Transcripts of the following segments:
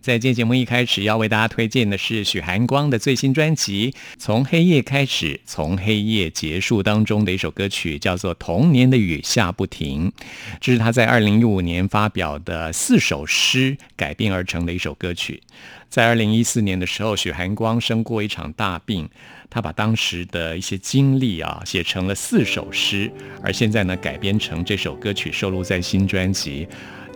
在今天节目一开始要为大家推荐的是许寒光的最新专辑《从黑夜开始，从黑夜结束》当中的一首歌曲，叫做《童年的雨下不停》。这是他在二零一五年发表的四首诗改编而成的一首歌曲。在二零一四年的时候，许寒光生过一场大病。他把当时的一些经历啊写成了四首诗，而现在呢改编成这首歌曲收录在新专辑，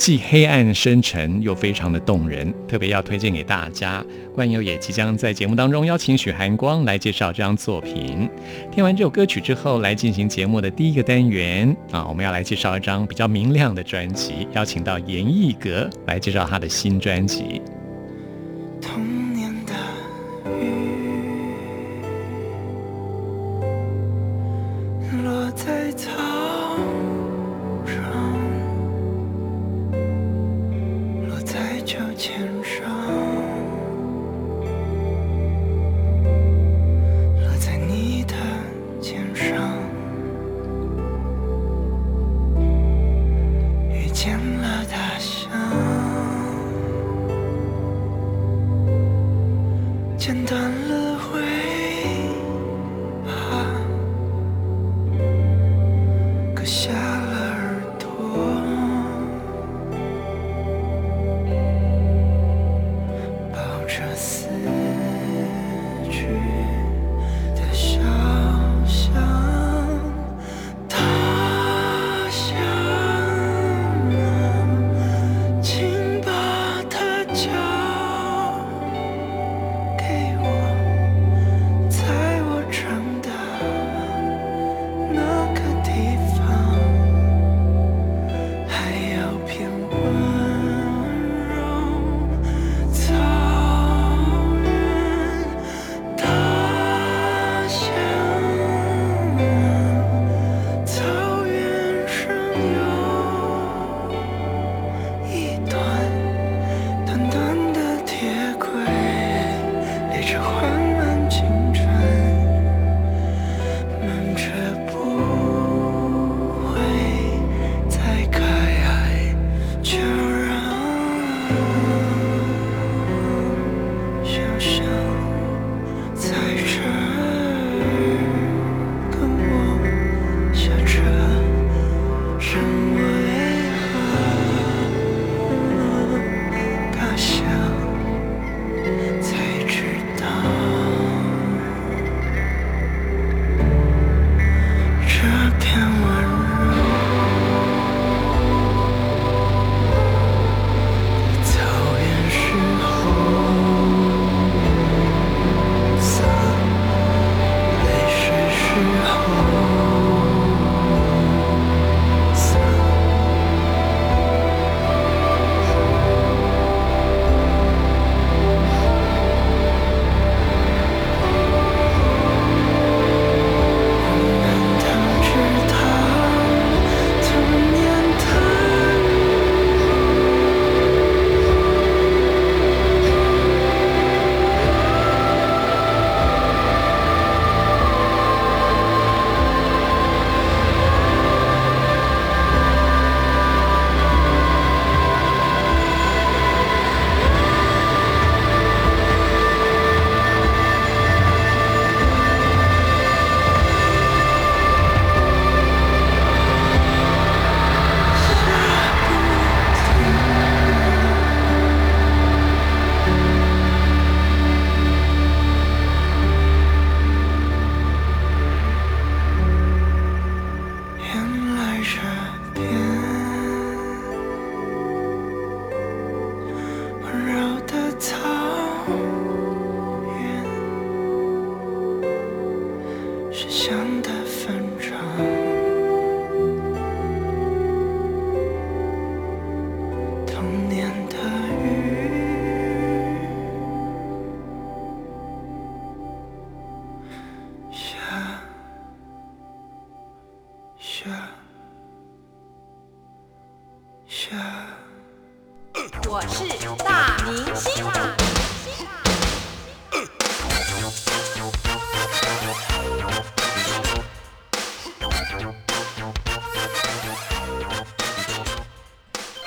既黑暗深沉又非常的动人，特别要推荐给大家。冠佑也即将在节目当中邀请许寒光来介绍这张作品。听完这首歌曲之后，来进行节目的第一个单元啊，我们要来介绍一张比较明亮的专辑，邀请到严艺格来介绍他的新专辑。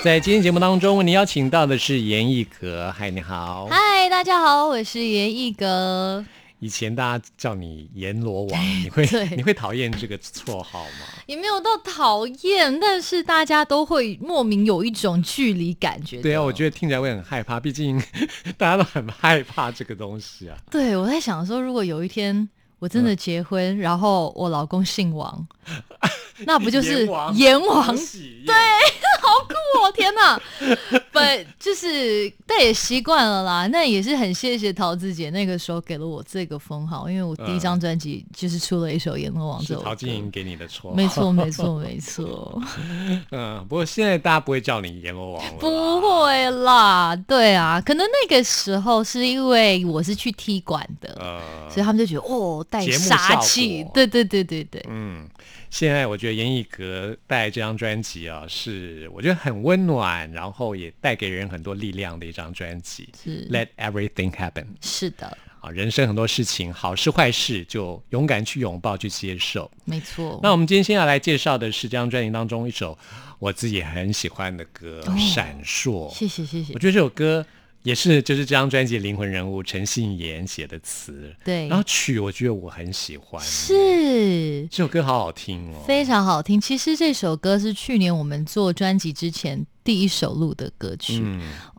在今天节目当中，为您邀请到的是严艺格。嗨，你好。嗨，大家好，我是严艺格。以前大家叫你阎罗王，你会 你会讨厌这个绰号吗？也没有到讨厌，但是大家都会莫名有一种距离感觉。对啊，我觉得听起来会很害怕，毕竟大家都很害怕这个东西啊。对，我在想说，如果有一天我真的结婚，然后我老公姓王。那不就是阎王？对，好酷哦！天哪，不就是，但也习惯了啦。那也是很谢谢桃子姐那个时候给了我这个封号，因为我第一张专辑就是出了一首《阎罗王》这首陶晶莹给你的绰号，没错，没错，没错。嗯，不过现在大家不会叫你阎罗王了，不会啦。对啊，可能那个时候是因为我是去踢馆的，所以他们就觉得哦，带杀气。对对对对对，嗯。现在我觉得严艺格带这张专辑啊，是我觉得很温暖，然后也带给人很多力量的一张专辑。是 Let everything happen。是的。啊，人生很多事情，好事坏事，就勇敢去拥抱，去接受。没错。那我们今天先要来介绍的是这张专辑当中一首我自己很喜欢的歌《闪烁》。谢谢谢谢。我觉得这首歌。也是，就是这张专辑灵魂人物陈信妍写的词，对，然后曲我觉得我很喜欢，是。这首歌好好听哦，非常好听。其实这首歌是去年我们做专辑之前第一首录的歌曲，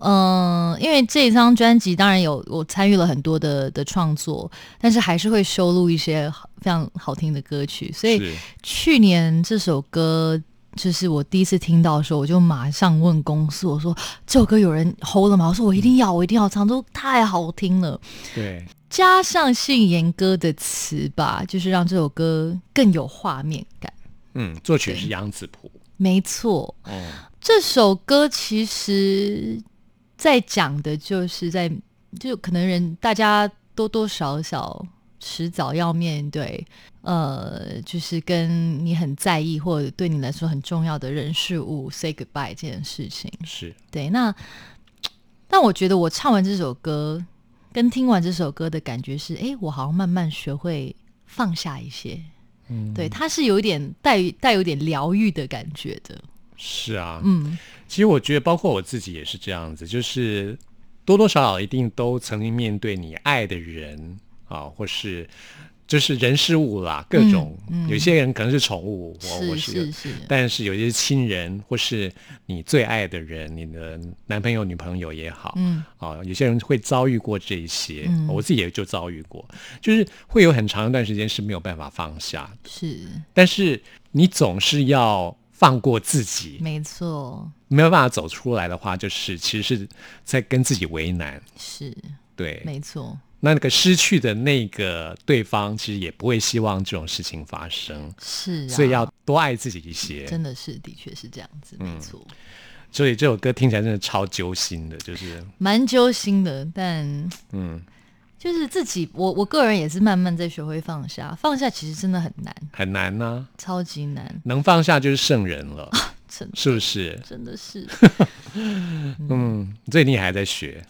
嗯，因为这张专辑当然有我参与了很多的的创作，但是还是会收录一些非常好听的歌曲，所以去年这首歌。就是我第一次听到的时候，我就马上问公司，我说这首歌有人 hold 了吗？我说我一定要，我一定要唱，都太好听了。对，加上信言歌的词吧，就是让这首歌更有画面感。嗯，作曲是杨子璞，没错。哦，这首歌其实在讲的就是在，就可能人大家多多少少。迟早要面对，呃，就是跟你很在意或者对你来说很重要的人事物 say goodbye 这件事情，是对。那但我觉得我唱完这首歌，跟听完这首歌的感觉是，哎，我好像慢慢学会放下一些。嗯，对，它是有一点带带有点疗愈的感觉的。是啊，嗯，其实我觉得，包括我自己也是这样子，就是多多少少一定都曾经面对你爱的人。啊，或是就是人事物啦，各种有些人可能是宠物，我是是，但是有些亲人或是你最爱的人，你的男朋友、女朋友也好，嗯，啊，有些人会遭遇过这些，我自己也就遭遇过，就是会有很长一段时间是没有办法放下的，是，但是你总是要放过自己，没错，没有办法走出来的话，就是其实是在跟自己为难，是。对，没错。那那个失去的那个对方，其实也不会希望这种事情发生，是，啊所以要多爱自己一些。真的是，的确是这样子，没错。所以这首歌听起来真的超揪心的，就是蛮揪心的。但嗯，就是自己，我我个人也是慢慢在学会放下。放下其实真的很难，很难呢，超级难。能放下就是圣人了，是不是？真的是。嗯，所以你还在学。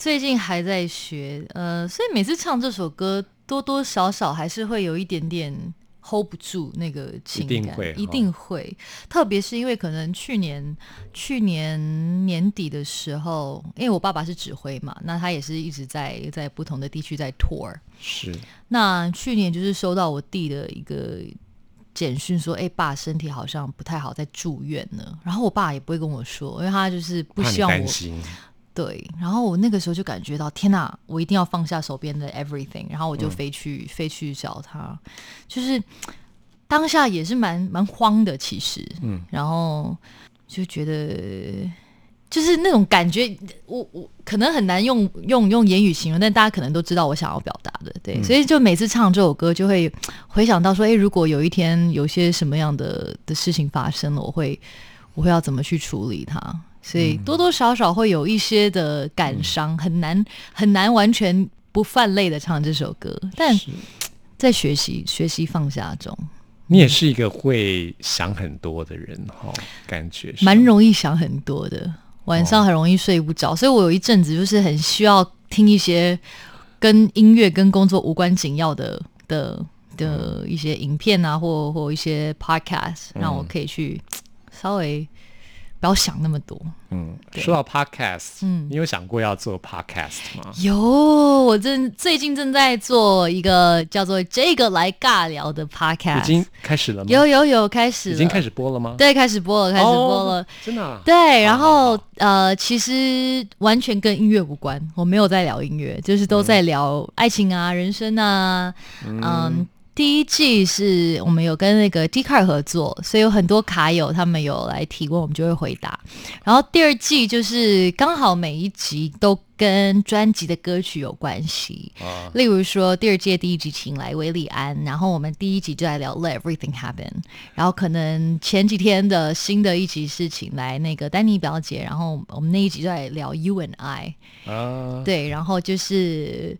最近还在学，呃，所以每次唱这首歌，多多少少还是会有一点点 hold 不住那个情感，一定会。特别是因为可能去年去年年底的时候，因为我爸爸是指挥嘛，那他也是一直在在不同的地区在 tour。是。那去年就是收到我弟的一个简讯，说：“哎，爸身体好像不太好，在住院呢。”然后我爸也不会跟我说，因为他就是不希望我。对，然后我那个时候就感觉到，天哪，我一定要放下手边的 everything，然后我就飞去飞去找他，就是当下也是蛮蛮慌的，其实，嗯，然后就觉得就是那种感觉，我我可能很难用用用言语形容，但大家可能都知道我想要表达的，对，所以就每次唱这首歌，就会回想到说，哎，如果有一天有些什么样的的事情发生了，我会我会要怎么去处理它。所以多多少少会有一些的感伤，很难很难完全不泛泪的唱这首歌，但在学习学习放下中。你也是一个会想很多的人哈，感觉蛮容易想很多的。晚上很容易睡不着，所以我有一阵子就是很需要听一些跟音乐跟工作无关紧要的的的一些影片啊，或或一些 podcast，让我可以去稍微。不要想那么多。嗯，说到 podcast，嗯，你有想过要做 podcast 吗？有，我正最近正在做一个叫做“这个来尬聊”的 podcast，已经开始了吗？有有有，开始，已经开始播了吗？对，开始播了，开始播了，真的。对，然后呃，其实完全跟音乐无关，我没有在聊音乐，就是都在聊爱情啊、人生啊，嗯。第一季是我们有跟那个 D Car 合作，所以有很多卡友他们有来提问，我们就会回答。然后第二季就是刚好每一集都跟专辑的歌曲有关系，例如说第二届第一集请来维里安，然后我们第一集就来聊 Let Everything Happen，然后可能前几天的新的一集是请来那个丹尼表姐，然后我们那一集就在聊 You and I，对，然后就是。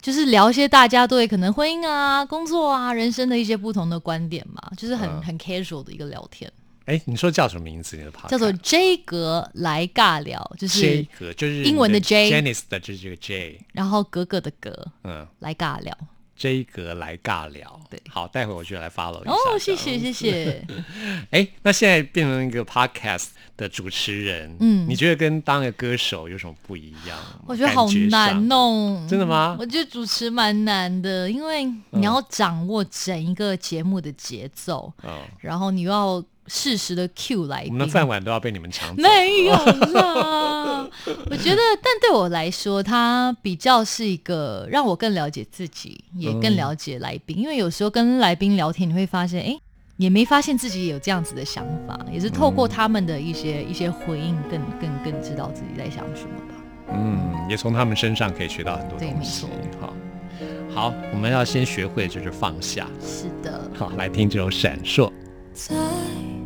就是聊一些大家对可能婚姻啊、工作啊、人生的一些不同的观点嘛，就是很很 casual 的一个聊天。哎，你说叫什么名字？你的叫做 J 格来尬聊，就是 J 格，就是英文的 J，Janice 的就是这个 J，然后格格的格，嗯，来尬聊。J 格来尬聊，对，好，待会我就来 follow 一下。哦，谢谢谢谢。哎，那现在变成一个 podcast 的主持人，嗯，你觉得跟当个歌手有什么不一样？我觉得好难弄，真的吗？我觉得主持蛮难的，因为你要掌握整一个节目的节奏，嗯，然后你又要。适时的 Q 来，我们的饭碗都要被你们抢走。没有啦，我觉得，但对我来说，它比较是一个让我更了解自己，也更了解来宾。因为有时候跟来宾聊天，你会发现，哎，也没发现自己有这样子的想法，也是透过他们的一些一些回应，更更更知道自己在想什么吧。嗯，也从他们身上可以学到很多东西。好，好，我们要先学会就是放下。是的。好，来听这首《闪烁》。快。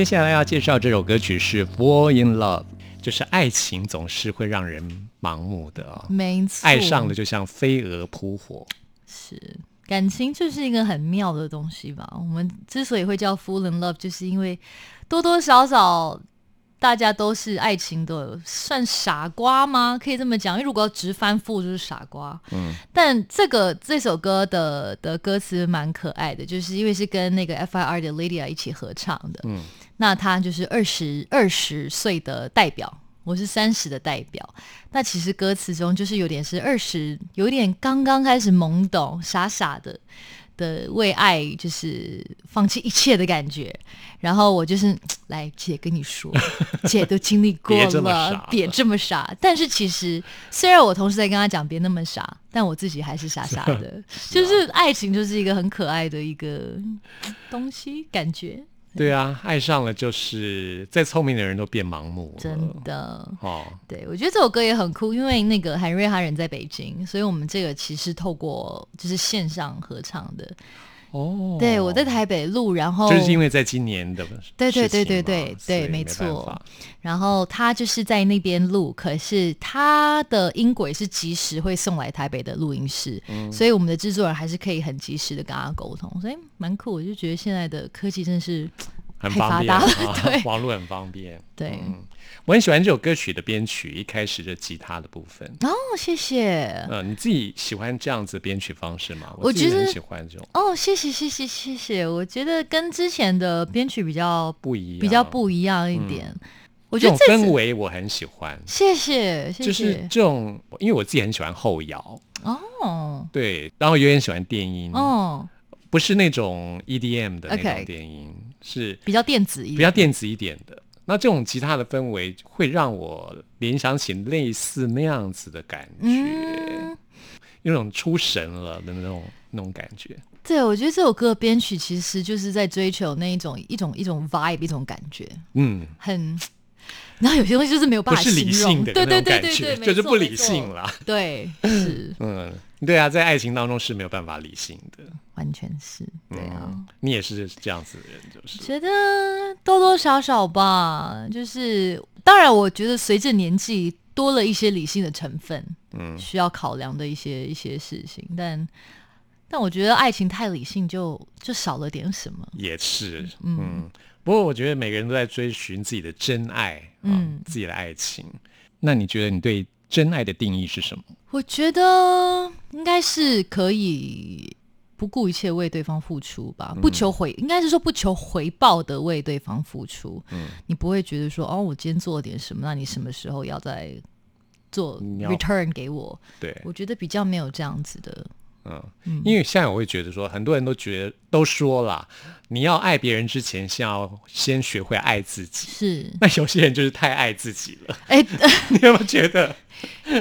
接下来要介绍这首歌曲是《Fall in Love》，就是爱情总是会让人盲目的啊、没错，爱上了就像飞蛾扑火。是感情就是一个很妙的东西吧。我们之所以会叫 “fall in love”，就是因为多多少少大家都是爱情的算傻瓜吗？可以这么讲，因为如果要直翻覆就是傻瓜。嗯，但这个这首歌的的歌词蛮可爱的，就是因为是跟那个 FIR 的 Lydia 一起合唱的。嗯，那他就是二十二十岁的代表。我是三十的代表，那其实歌词中就是有点是二十，有点刚刚开始懵懂、傻傻的的为爱就是放弃一切的感觉。然后我就是 来姐跟你说，姐都经历过了，别这么傻。但是其实虽然我同时在跟他讲别那么傻，但我自己还是傻傻的。就是爱情就是一个很可爱的一个东西，感觉对啊，爱上了就是再聪明的人都变盲目了。真的。哦，对，我觉得这首歌也很酷，因为那个韩瑞他人在北京，所以我们这个其实透过就是线上合唱的。哦，对我在台北录，然后就是因为在今年的对对对对对对，没错。然后他就是在那边录，可是他的音轨是及时会送来台北的录音室，嗯所以我们的制作人还是可以很及时的跟他沟通，所以蛮酷。我就觉得现在的科技真的是很方便啊 对网络很方便。对。我很喜欢这首歌曲的编曲，一开始就吉他的部分。哦，谢谢。呃，你自己喜欢这样子编曲方式吗？我觉得很喜欢这种哦，谢谢谢谢谢谢，我觉得跟之前的编曲比较不一样，比较不一样一点。我觉得氛围我很喜欢，谢谢谢谢，就是这种，因为我自己很喜欢后摇，哦对，然后有点喜欢电音，哦，不是那种 EDM 的那种电音是比较电子一点，比较电子一点的。那这种吉他的氛围会让我联想起类似那样子的感觉，嗯，有种出神了的那种那种感觉。对，我觉得这首歌的编曲其实就是在追求那一种一种一种 vibe 一种感觉，嗯，很。然后有些东西就是没有办法形容，理性的对对对对对，觉，就是不理性了。对，是嗯，对啊，在爱情当中是没有办法理性的。完全是，对啊。嗯，你也是这样子的人，就是觉得多多少少吧，就是当然，我觉得随着年纪多了一些理性的成分，嗯，需要考量的一些一些事情，但但我觉得爱情太理性就就少了点什么。也是，嗯。不过我觉得每个人都在追寻自己的真爱，嗯，自己的爱情。那你觉得你对真爱的定义是什么？我觉得应该是可以不顾一切为对方付出吧，不求回，应该是说不求回报的为对方付出。嗯，你不会觉得说，哦，我今天做了点什么，那你什么时候要再做 return 给我？对，我觉得比较没有这样子的。嗯，因为现在我会觉得说，很多人都觉得都说啦，你要爱别人之前，先要先学会爱自己。是，那有些人就是太爱自己了，哎、你有没有觉得？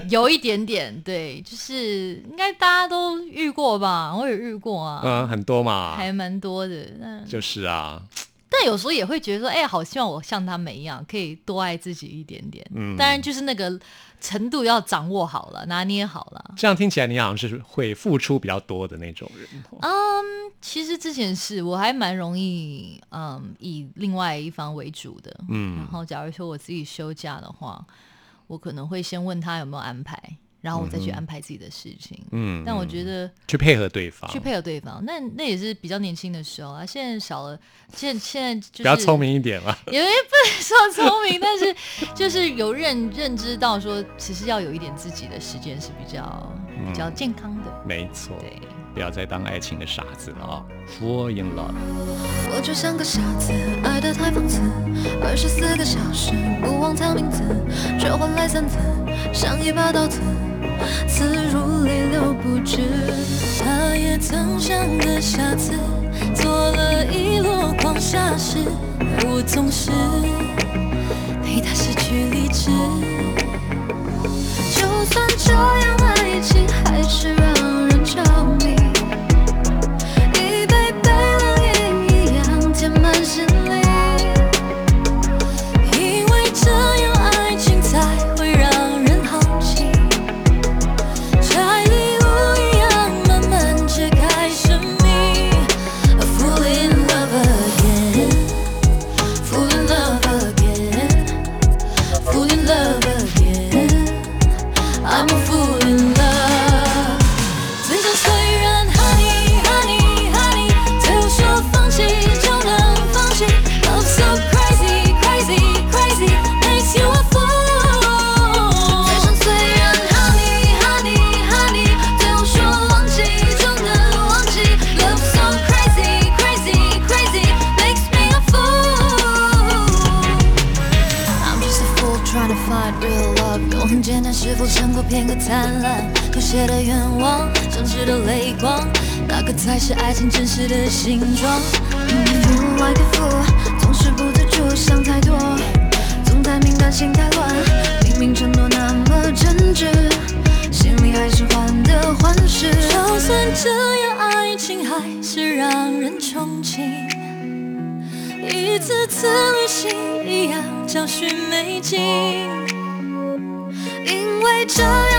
有一点点，对，就是应该大家都遇过吧？我也遇过啊，嗯，很多嘛，还蛮多的。那就是啊，但有时候也会觉得说，哎、好希望我像他们一样，可以多爱自己一点点。嗯，当然就是那个程度要掌握好了，拿捏好了。这样听起来你好像是会付出比较多的那种人。嗯，其实之前是我还蛮容易，嗯，以另外一方为主的。嗯，然后假如说我自己休假的话，我可能会先问他有没有安排，然后我再去安排自己的事情。嗯，但我觉得去配合对方，去配合对方，那那也是比较年轻的时候啊。现在少了，现在现在就是比较聪，明一点嘛。也 不能说聪明，但是就是有认认知到说，其实要有一点自己的时间是比较比较健康的。没错，对，不要再当爱情的傻子了啊！Fall in love。我就像个傻子，爱得太放肆，二十四个小时不忘他名字，却换来三次，像一把刀子，刺入泪流不止。他也曾像个傻子，做了一箩筐傻事，我总是陪他失去理智。就算这样，爱情还是让人因为这样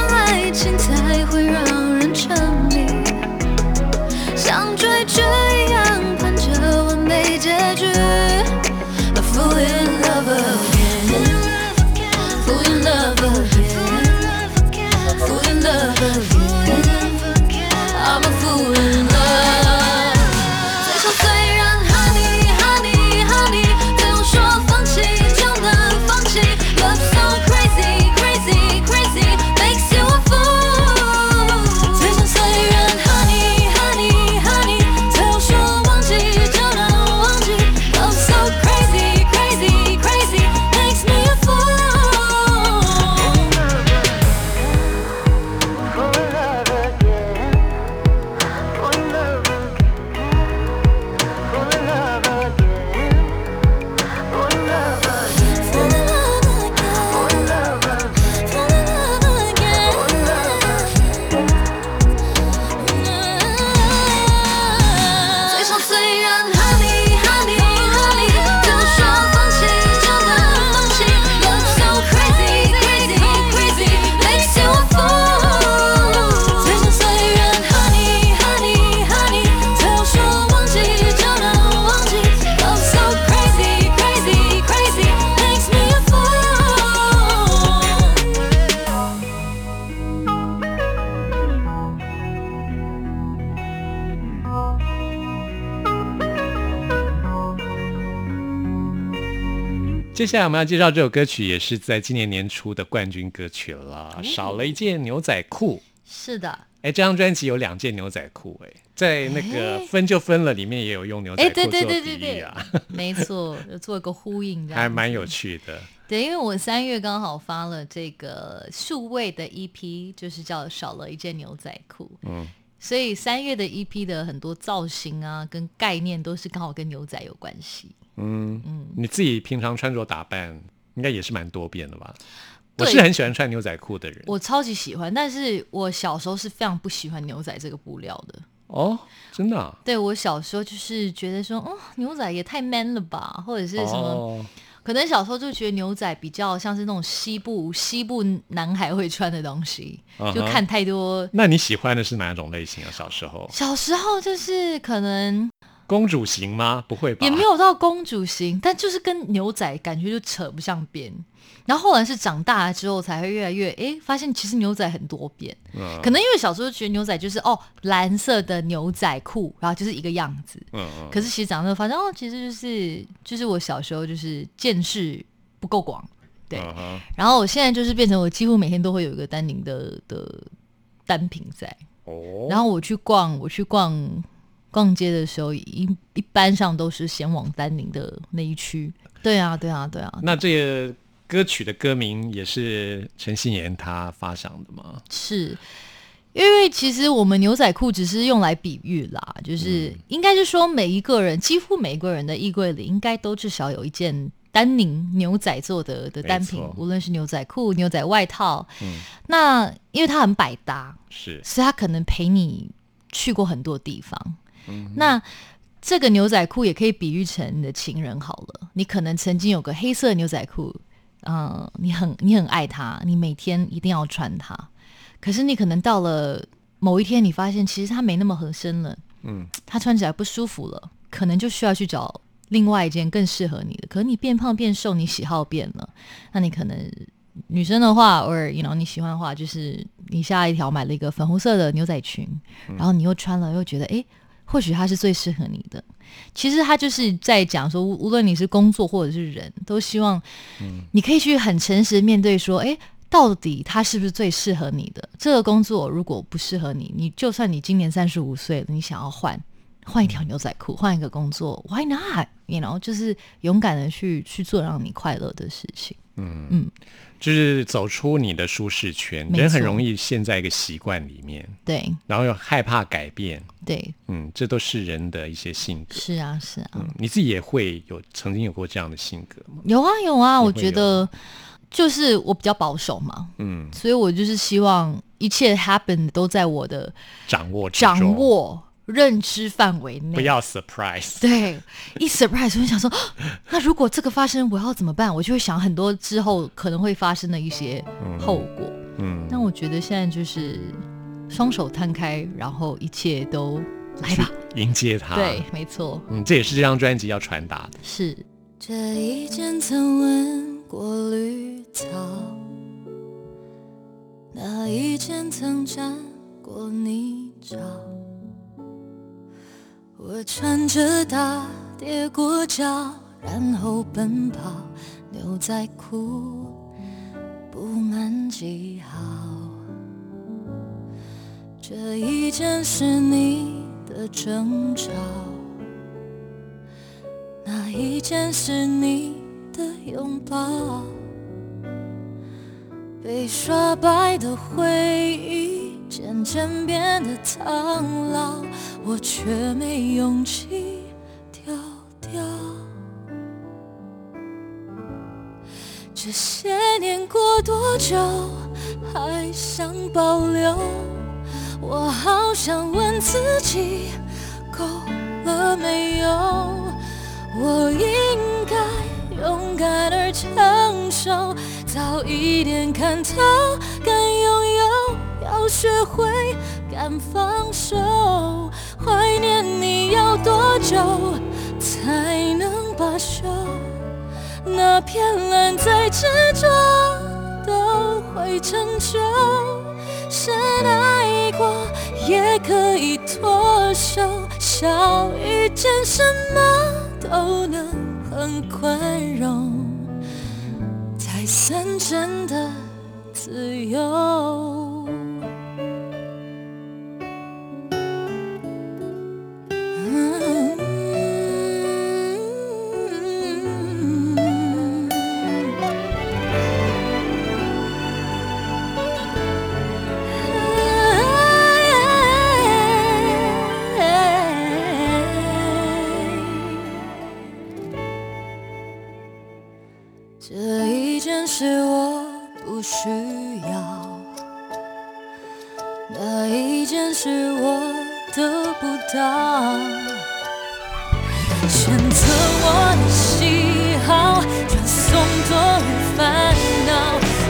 接下来我们要介绍这首歌曲，也是在今年年初的冠军歌曲了。少了一件牛仔裤，是的，哎，这张专辑有两件牛仔裤，哎，在那个分就分了里面也有用牛仔哎，裤做比对对对喻啊，，没错，有做一个呼应，还蛮有趣的。对，因为我三月刚好发了这个数位的 EP，就是叫少了一件牛仔裤。嗯，所以三月的 EP 的很多造型啊，跟概念都是刚好跟牛仔有关系。嗯嗯，你自己平常穿着打扮应该也是蛮多变的吧？我是很喜欢穿牛仔裤的人。我超级喜欢，但是我小时候是非常不喜欢牛仔这个布料的。哦，真的啊、对我小时候就是觉得说，哦，牛仔也太 man 了吧，或者是什么，哦可能小时候就觉得牛仔比较像是那种西部西部男孩会穿的东西就看太多。那你喜欢的是哪种类型啊？小时候小时候就是可能公主型吗？不会吧？也没有到公主型，但就是跟牛仔感觉就扯不上边。然后后来是长大了之后才会越来越哎，发现其实牛仔很多变。嗯可能因为小时候觉得牛仔就是哦蓝色的牛仔裤，然后就是一个样子。嗯嗯，可是其实长大发现哦，其实就是就是我小时候就是见识不够广，对。嗯然后我现在就是变成我几乎每天都会有一个丹宁的的单品在。哦，然后我去逛，我去逛逛街的时候，一一般上都是先往丹宁的那一区。对啊，对啊，对啊，那这个歌曲的歌名也是陈信妍他发想的吗？是因为其实我们牛仔裤只是用来比喻啦，就是应该是说每一个人，几乎每一个人的衣柜里应该都至少有一件丹宁牛仔做的的单品，无论是牛仔裤、牛仔外套。嗯，那因为它很百搭，是，所以它可能陪你去过很多地方。嗯，那这个牛仔裤也可以比喻成你的情人好了。你可能曾经有个黑色牛仔裤，嗯，你很你很爱它，你每天一定要穿它。可是你可能到了某一天，你发现其实它没那么合身了，嗯，它穿起来不舒服了，可能就需要去找另外一件更适合你的。可能你变胖变瘦，你喜好变了，那你可能女生的话，偶尔 you know 你喜欢的话，就是你下一条买了一个粉红色的牛仔裙，然后你又穿了，又觉得哎，或许它是最适合你的。其实他就是在讲说，无论你是工作或者是人，都希望，你可以去很诚实面对说，哎。到底他是不是最适合你的这个工作？如果不适合你，你就算你今年三十五岁了，你想要换换一条牛仔裤，换一个工作，Why not？You know，就是勇敢的去去做让你快乐的事情。嗯嗯，就是走出你的舒适圈。人很容易陷在一个习惯里面，对，然后又害怕改变，对，嗯，这都是人的一些性格。是啊，是啊，你自己也会有曾经有过这样的性格吗？有啊，有啊，我觉得。就是我比较保守嘛，嗯，所以我就是希望一切 happen 都在我的掌握掌握认知范围内，不要 surprise。对，一 surprise 我就想说，那如果这个发生，我要怎么办？我就会想很多之后可能会发生的一些后果。嗯，那我觉得现在就是双手摊开，然后一切都来吧，迎接它。对，没错。嗯，这也是这张专辑要传达的。是这一件曾闻过绿。草，那一件曾沾过泥沼。我穿着它跌过脚，然后奔跑。牛仔裤布满记号，这一件是你的争吵，那一件是你的拥抱。被刷白的回忆渐渐变得苍老，我却没勇气丢掉。这些年过多久，还想保留？我好想问自己，够了没有？我应该勇敢而成熟。早一点看透，要学会敢放手。怀念你要多久才能罢休？那片蓝在执着都会成就。深爱过也可以脱手，少一件什么都能很宽容。真的自由。是我得不到，选择我的喜好，传送多余烦恼，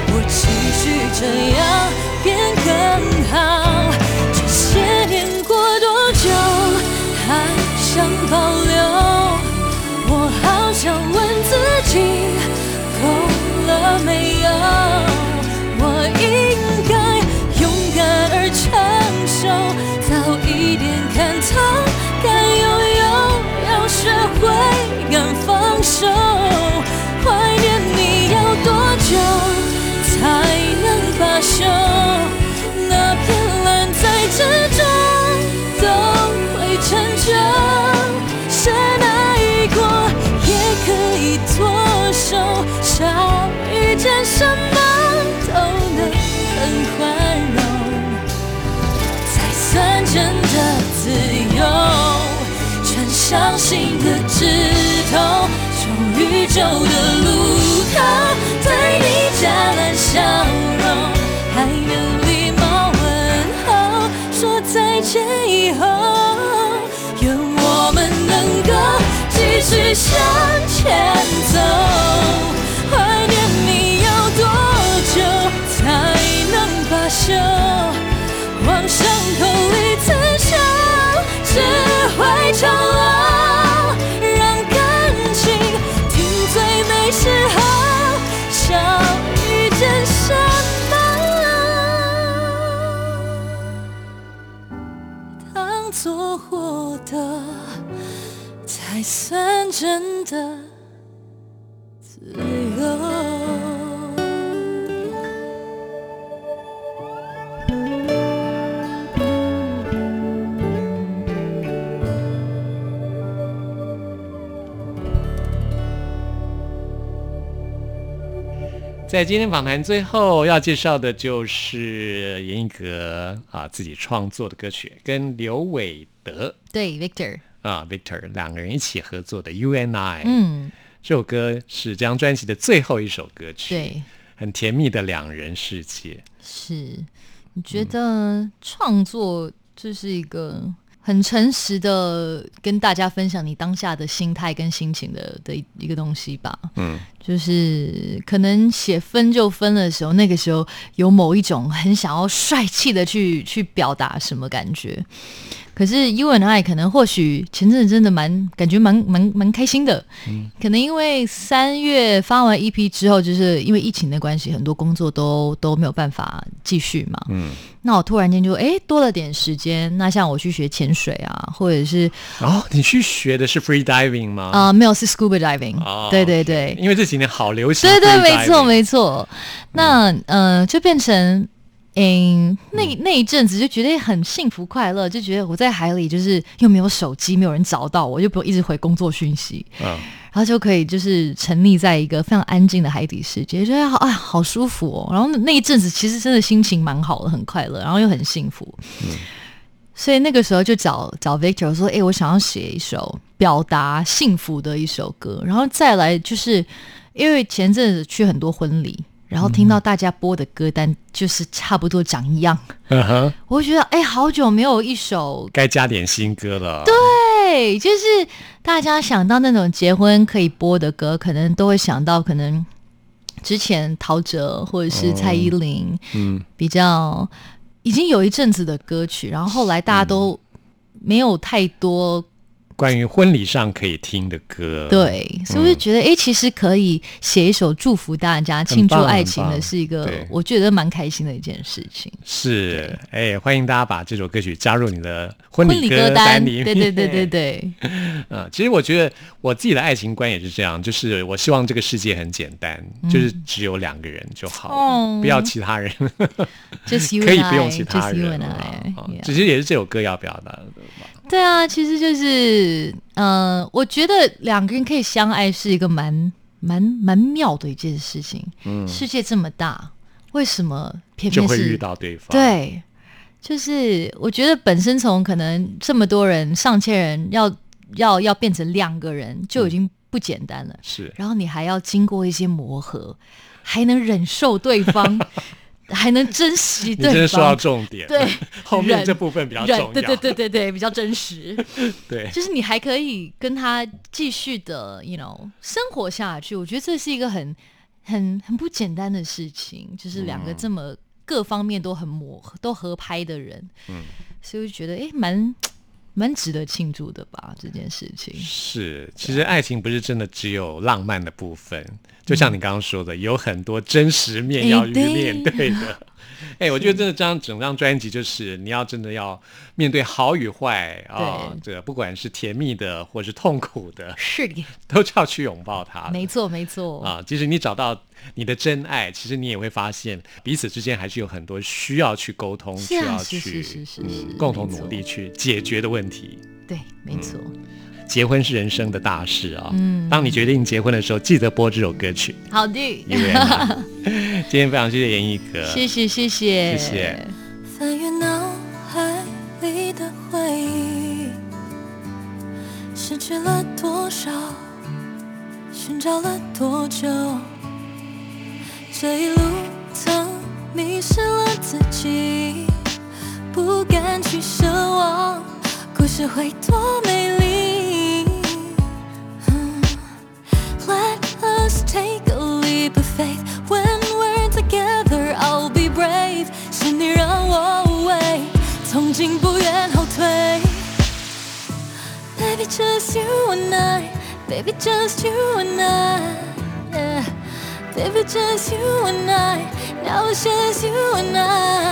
我继续这样便更好。手。怀念你要多久才能罢休？那片蓝在之中都会成就，深爱过也可以脱手，少一件什么都能很宽容，才算真的自由，穿上新的执服。旧的路口，对你加了笑容，还能礼貌问候，说再见以后，愿我们能够继续向前走。怀念你要多久才能罢休？往伤口里刺生，只会长了。算真的自由。在今天访谈最后要介绍的就是严艺格啊自己创作的歌曲，跟刘伟德对 Victor 啊 Victor 两个人一起合作的 You and I，嗯，这首歌是这张专辑的最后一首歌曲，对，很甜蜜的两人世界。是，你觉得创作这是一个很诚实的跟大家分享你当下的心态跟心情的的一一个东西吧？嗯，就是可能写分就分的时候，那个时候有某一种很想要帅气的去去表达什么感觉。可是 You and I 可能或许前阵子真的蛮感觉蛮蛮蛮开心的，可能因为三月发完 EP 之后，就是因为疫情的关系，很多工作都都没有办法继续嘛。嗯，那我突然间就哎多了点时间，那像我去学潜水啊，或者是哦，你去学的是 free diving 吗？啊、没有是 scuba diving，、哦对对对，因为这几年好流行对。对，没错没错。那呃，就变成。嗯，那那一阵子就觉得很幸福快乐，就觉得我在海里，就是又没有手机，没有人找到我，就不用一直回工作讯息，嗯，然后就可以就是沉溺在一个非常安静的海底世界，觉得好哎好舒服哦。然后那一阵子其实真的心情蛮好的，很快乐，然后又很幸福。所以那个时候就找找 Victor 说：“哎、我想要写一首表达幸福的一首歌。”然后再来就是因为前阵子去很多婚礼，然后听到大家播的歌单就是差不多长一样，我就觉得哎、好久没有一首该加点新歌了。对，就是大家想到那种结婚可以播的歌，可能都会想到可能之前陶喆或者是蔡依林，嗯，比较已经有一阵子的歌曲，然后后来大家都没有太多、关于婚礼上可以听的歌。，对，所以我就觉得，哎、其实可以写一首祝福大家、庆祝棒爱情的，是一个我觉得蛮开心的一件事情。是，哎，欢迎大家把这首歌曲加入你的婚礼歌单，里面。对对对对对，嗯，其实我觉得我自己的爱情观也是这样，就是我希望这个世界很简单，就是只有两个人就好不要其他人，just you 可以 and 不用 I, 其他人 and 啊 I, 其实也是这首歌要表达的吧。对啊，其实就是，嗯、我觉得两个人可以相爱是一个蛮蛮蛮妙的一件事情。嗯，世界这么大，为什么偏偏是就会遇到对方。，对，就是我觉得本身从可能这么多人、上千人要要要变成两个人，就已经不简单了。是然后你还要经过一些磨合，还能忍受对方，还能珍惜你对方。真的说到重点，对，后面这部分比较重要。对对对对对，比较真实。对就是你还可以跟他继续的，you know，生活下去。我觉得这是一个很、很、很不简单的事情，就是两个这么各方面都很磨合、都合拍的人，嗯，所以我就觉得，哎、蛮蛮值得庆祝的吧，这件事情。是，其实爱情不是真的只有浪漫的部分，就像你刚刚说的，有很多真实面要去面对的。哎、我觉得真的这张整张专辑就是你要真的要面对好与坏啊，这个不管是甜蜜的或是痛苦的，是的，都要去拥抱它。没错没错。啊，即使你找到你的真爱，其实你也会发现彼此之间还是有很多需要去沟通、是需要去共同努力去解决的问题。对，没错。结婚是人生的大事啊！嗯，当你决定结婚的时候，记得播这首歌曲。好的，今天非常谢谢严艺哥，谢谢谢谢谢谢。翻阅脑海里的回忆，失去了多少，寻找了多久？这一路曾迷失了自己，不敢去奢望。故事会多美丽。Let us take a leap of faith. When we're together, I'll be brave. 是你让我无畏，从今不愿后退。Baby, just you and I. Baby, just you and I. Yeah. Baby, just you and I. Now it's just you and I.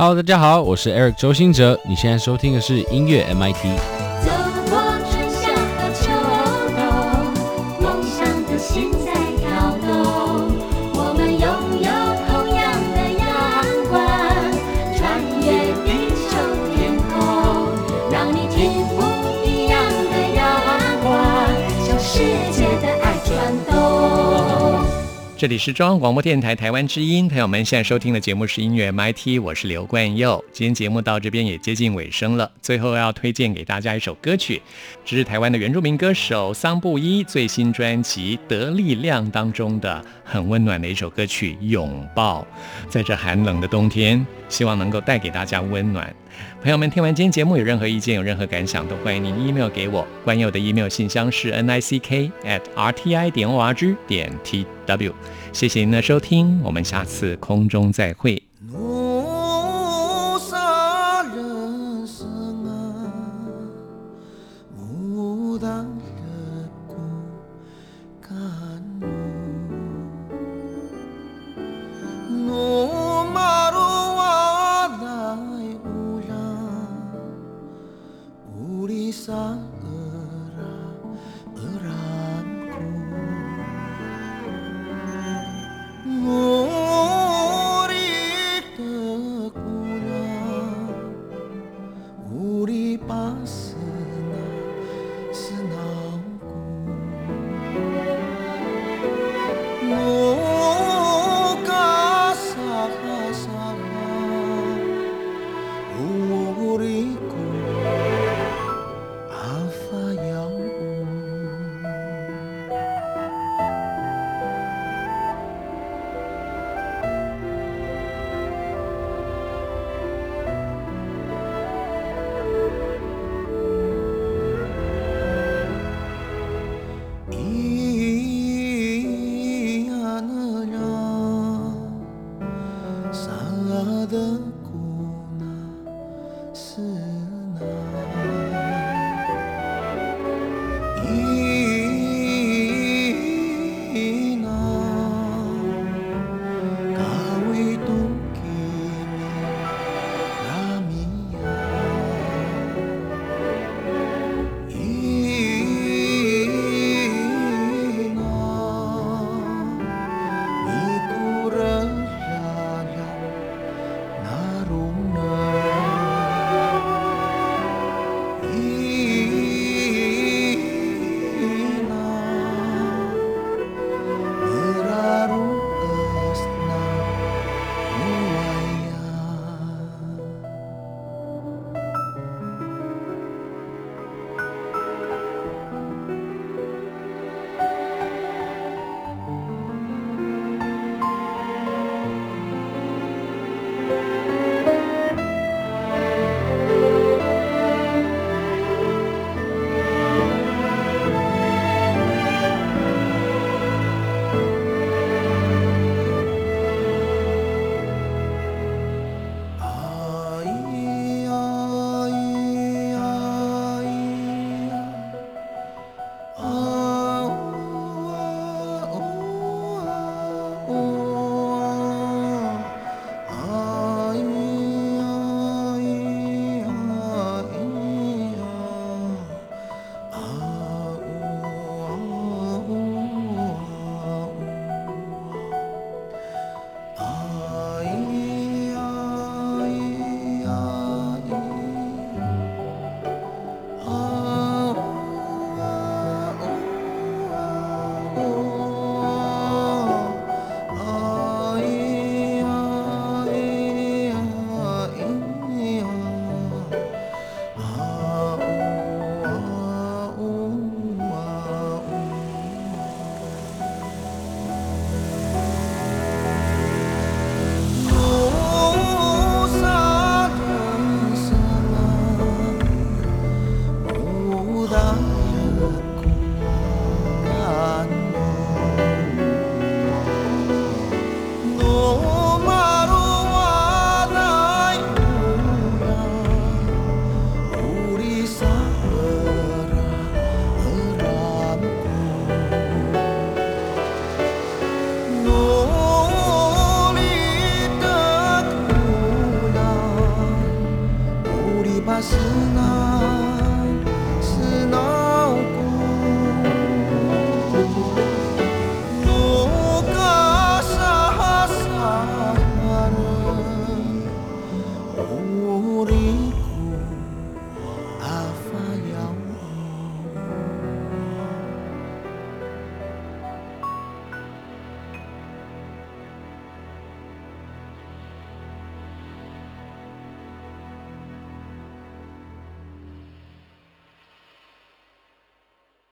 Hello，大家好，我是 Eric 周兴哲，你现在收听的是音乐 MIT。这里是中央广播电台台湾之音，朋友们现在收听的节目是音乐 MIT，我是刘冠佑。今天节目到这边也接近尾声了，最后要推荐给大家一首歌曲，这是台湾的原住民歌手桑布依最新专辑《得力量》当中的很温暖的一首歌曲《拥抱》。在这寒冷的冬天，希望能够带给大家温暖。朋友们，听完今天节目有任何意见、有任何感想，都欢迎您 email 给我。关于我的 email 信箱是 n i c k at r t i 点 o r g 点 t w。谢谢您的收听，我们下次空中再会。走